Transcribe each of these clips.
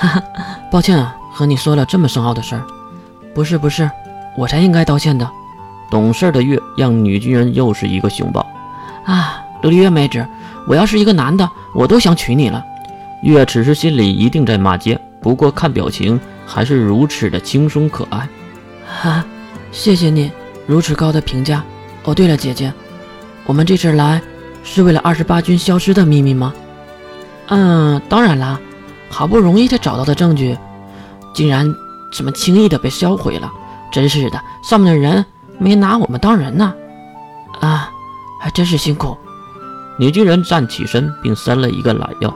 哈哈，抱歉啊，和你说了这么深奥的事儿。不是不是，我才应该道歉的。懂事的月让女军人又是一个熊抱。啊，琉璃月妹纸，我要是一个男的，我都想娶你了。月此时心里一定在骂街，不过看表情还是如此的轻松可爱。哈，谢谢你如此高的评价。哦，对了，姐姐，我们这次来是为了二十八军消失的秘密吗？嗯，当然啦，好不容易才找到的证据，竟然这么轻易的被销毁了，真是的，上面的人没拿我们当人呢。啊，还真是辛苦。女军人站起身，并伸了一个懒腰。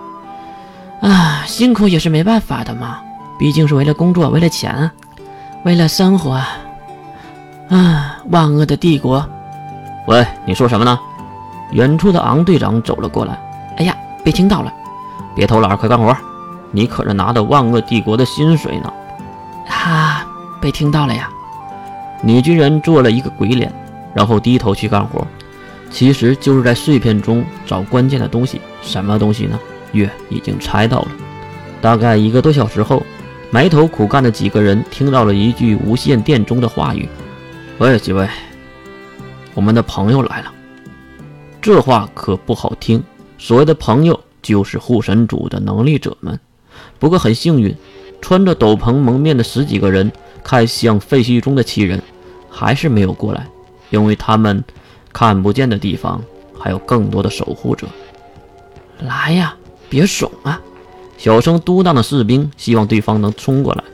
啊，辛苦也是没办法的嘛，毕竟是为了工作，为了钱，为了生活。啊，万恶的帝国！喂，你说什么呢？远处的昂队长走了过来。哎呀，被听到了！别偷懒，快干活！你可是拿的万恶帝国的薪水呢。哈，被听到了呀！女军人做了一个鬼脸，然后低头去干活。其实就是在碎片中找关键的东西。什么东西呢？月已经猜到了。大概一个多小时后，埋头苦干的几个人听到了一句无线电中的话语：“喂，几位，我们的朋友来了。”这话可不好听。所谓的朋友，就是护神主的能力者们。不过很幸运，穿着斗篷蒙面的十几个人看向废墟中的七人，还是没有过来，因为他们看不见的地方还有更多的守护者。来呀！别怂啊！小声嘟囔的士兵希望对方能冲过来，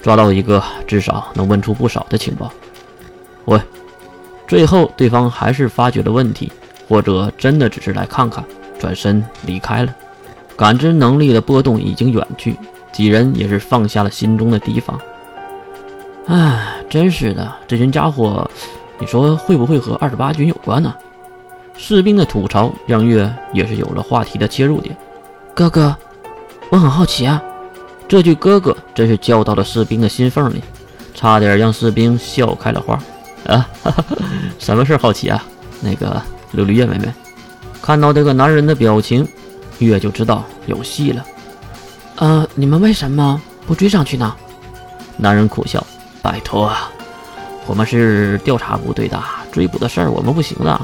抓到一个至少能问出不少的情报。喂，最后对方还是发觉了问题，或者真的只是来看看，转身离开了。感知能力的波动已经远去，几人也是放下了心中的提防。唉，真是的，这群家伙，你说会不会和二十八军有关呢？士兵的吐槽让月也是有了话题的切入点。哥哥，我很好奇啊。这句“哥哥”真是叫到了士兵的心缝里，差点让士兵笑开了花。啊，哈哈，什么事好奇啊？那个琉璃月妹妹，看到这个男人的表情，月就知道有戏了。呃，你们为什么不追上去呢？男人苦笑：“拜托啊，我们是调查部队的，追捕的事儿我们不行的，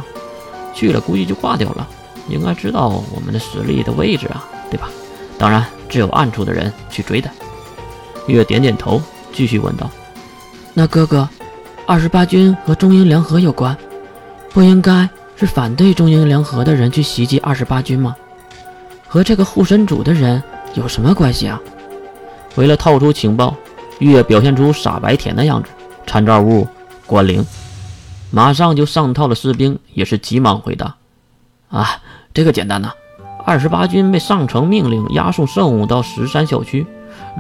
去了估计就挂掉了。应该知道我们的实力的位置啊。”对吧？当然，只有暗处的人去追的。月点点头，继续问道：“那哥哥，二十八军和中英联合有关，不应该是反对中英联合的人去袭击二十八军吗？和这个护神主的人有什么关系啊？”为了套出情报，月表现出傻白甜的样子。参照物：关灵。马上就上套的士兵也是急忙回答：“啊，这个简单呐。”二十八军被上层命令押送圣物到石山小区，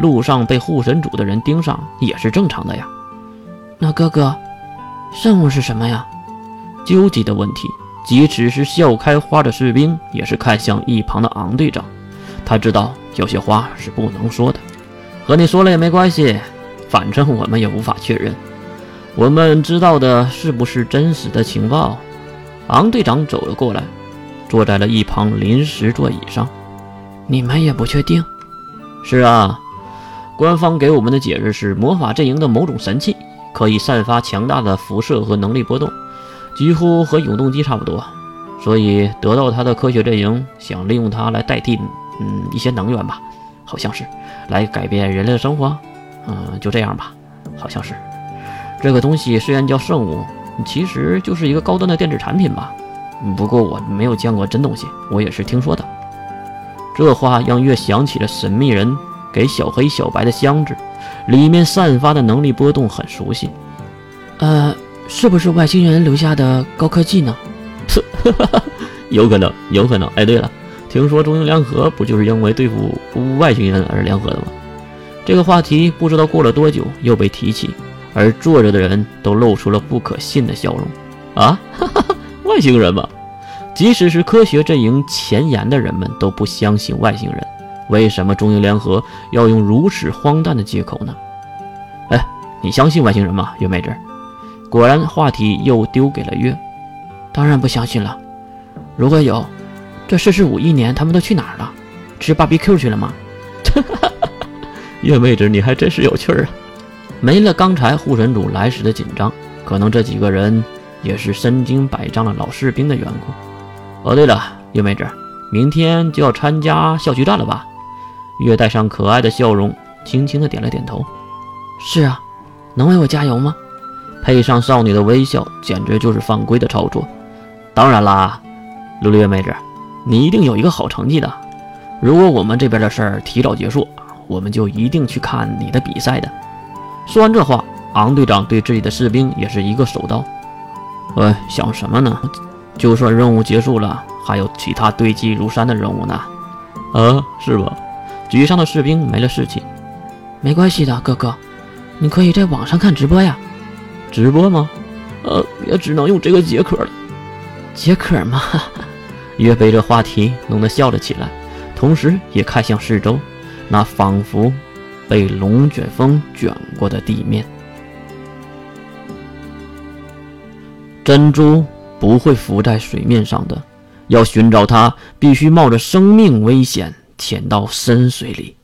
路上被护神主的人盯上也是正常的呀。那哥哥，圣物是什么呀？究极的问题。即使是笑开花的士兵也是看向一旁的昂队长，他知道有些话是不能说的。和你说了也没关系，反正我们也无法确认。我们知道的是不是真实的情报？昂队长走了过来。坐在了一旁临时座椅上，你们也不确定？是啊，官方给我们的解释是魔法阵营的某种神器，可以散发强大的辐射和能力波动，几乎和永动机差不多。所以得到它的科学阵营想利用它来代替，嗯，一些能源吧，好像是来改变人类的生活。嗯，就这样吧，好像是。这个东西虽然叫圣物，其实就是一个高端的电子产品吧。不过我没有见过真东西，我也是听说的。这话让月想起了神秘人给小黑、小白的箱子，里面散发的能力波动很熟悉。呃，是不是外星人留下的高科技呢？是 有可能，有可能。哎，对了，听说中英联合不就是因为对付外星人而联合的吗？这个话题不知道过了多久又被提起，而坐着的人都露出了不可信的笑容。啊，哈哈。外星人吗？即使是科学阵营前沿的人们都不相信外星人，为什么中英联合要用如此荒诞的借口呢？哎，你相信外星人吗，月妹子？果然，话题又丢给了月。当然不相信了。如果有，这四十五亿年他们都去哪儿了？吃 BBQ 去了吗？月妹子，你还真是有趣儿啊！没了刚才护神主来时的紧张，可能这几个人也是身经百战的老士兵的缘故。哦，对了，月妹子，明天就要参加校区战了吧？月带上可爱的笑容，轻轻的点了点头。是啊，能为我加油吗？配上少女的微笑，简直就是犯规的操作。当然啦，陆月妹子，你一定有一个好成绩的。如果我们这边的事儿提早结束，我们就一定去看你的比赛的。说完这话，昂队长对自己的士兵也是一个手刀。哎，想什么呢？就算任务结束了，还有其他堆积如山的任务呢。啊，是吧？沮丧的士兵没了士气。没关系的，哥哥，你可以在网上看直播呀。直播吗？呃，也只能用这个解渴了。解渴吗？月被这话题弄得笑了起来，同时也看向四周，那仿佛被龙卷风卷过的地面。珍珠不会浮在水面上的，要寻找它，必须冒着生命危险潜到深水里。